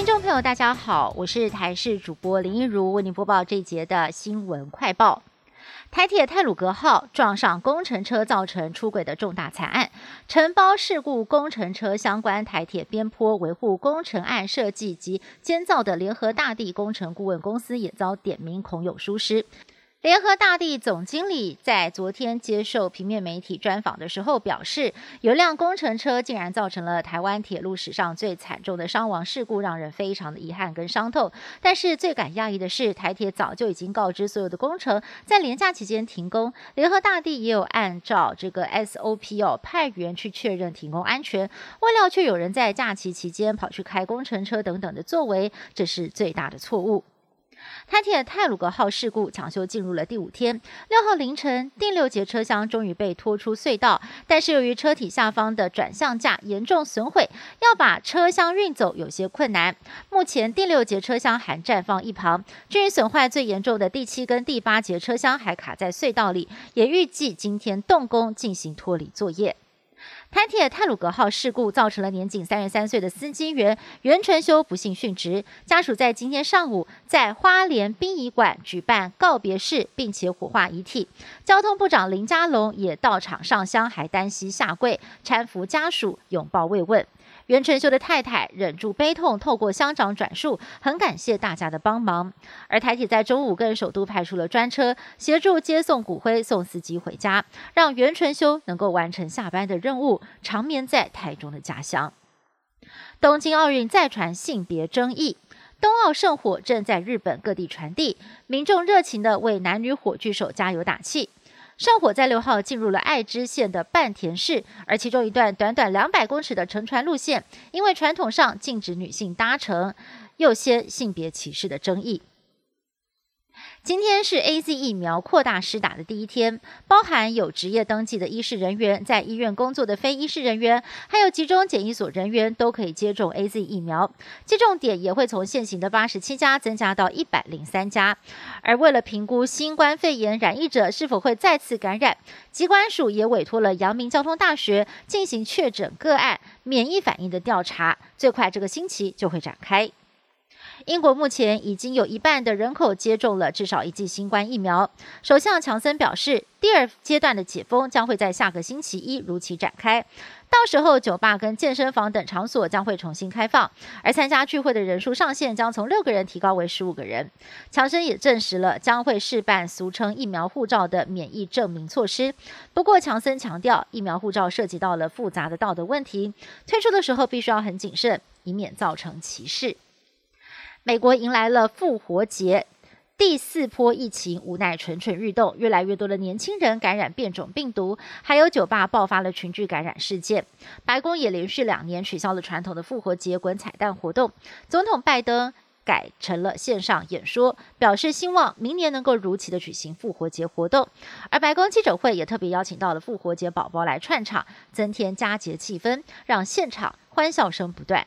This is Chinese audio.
听众朋友，大家好，我是台视主播林一如，为您播报这节的新闻快报。台铁泰鲁格号撞上工程车，造成出轨的重大惨案。承包事故工程车相关台铁边坡维护工程案设计及监造的联合大地工程顾问公司也遭点名恐有疏失。联合大地总经理在昨天接受平面媒体专访的时候表示，有辆工程车竟然造成了台湾铁路史上最惨重的伤亡事故，让人非常的遗憾跟伤痛。但是最感讶异的是，台铁早就已经告知所有的工程在连假期间停工，联合大地也有按照这个 SOP 哦派员去确认停工安全，未料却有人在假期期间跑去开工程车等等的作为，这是最大的错误。台铁泰鲁格号事故抢修进入了第五天，六号凌晨，第六节车厢终于被拖出隧道，但是由于车体下方的转向架严重损毁，要把车厢运走有些困难。目前第六节车厢还暂放一旁，至于损坏最严重的第七跟第八节车厢还卡在隧道里，也预计今天动工进行脱离作业。台铁泰鲁格号事故造成了年仅三十三岁的司机员袁纯修不幸殉职，家属在今天上午在花莲殡仪馆举办告别式，并且火化遗体。交通部长林佳龙也到场上香，还单膝下跪搀扶家属，拥抱慰问。袁成修的太太忍住悲痛，透过乡长转述，很感谢大家的帮忙。而台铁在中午更首都派出了专车，协助接送骨灰，送司机回家，让袁成修能够完成下班的任务，长眠在台中的家乡。东京奥运再传性别争议，冬奥圣火正在日本各地传递，民众热情地为男女火炬手加油打气。圣火在六号进入了爱知县的半田市，而其中一段短短两百公尺的乘船路线，因为传统上禁止女性搭乘，又掀性别歧视的争议。今天是 A Z 疫苗扩大施打的第一天，包含有职业登记的医师人员、在医院工作的非医师人员，还有集中检疫所人员都可以接种 A Z 疫苗。接种点也会从现行的八十七家增加到一百零三家。而为了评估新冠肺炎染疫者是否会再次感染，机关署也委托了阳明交通大学进行确诊个案免疫反应的调查，最快这个星期就会展开。英国目前已经有一半的人口接种了至少一剂新冠疫苗。首相强森表示，第二阶段的解封将会在下个星期一如期展开，到时候酒吧跟健身房等场所将会重新开放，而参加聚会的人数上限将从六个人提高为十五个人。强森也证实了将会试办俗称疫苗护照的免疫证明措施。不过，强森强调，疫苗护照涉及到了复杂的道德问题，推出的时候必须要很谨慎，以免造成歧视。美国迎来了复活节，第四波疫情无奈蠢蠢欲动，越来越多的年轻人感染变种病毒，还有酒吧爆发了群聚感染事件。白宫也连续两年取消了传统的复活节滚彩蛋活动，总统拜登改成了线上演说，表示希望明年能够如期的举行复活节活动。而白宫记者会也特别邀请到了复活节宝宝来串场，增添佳节气氛，让现场欢笑声不断。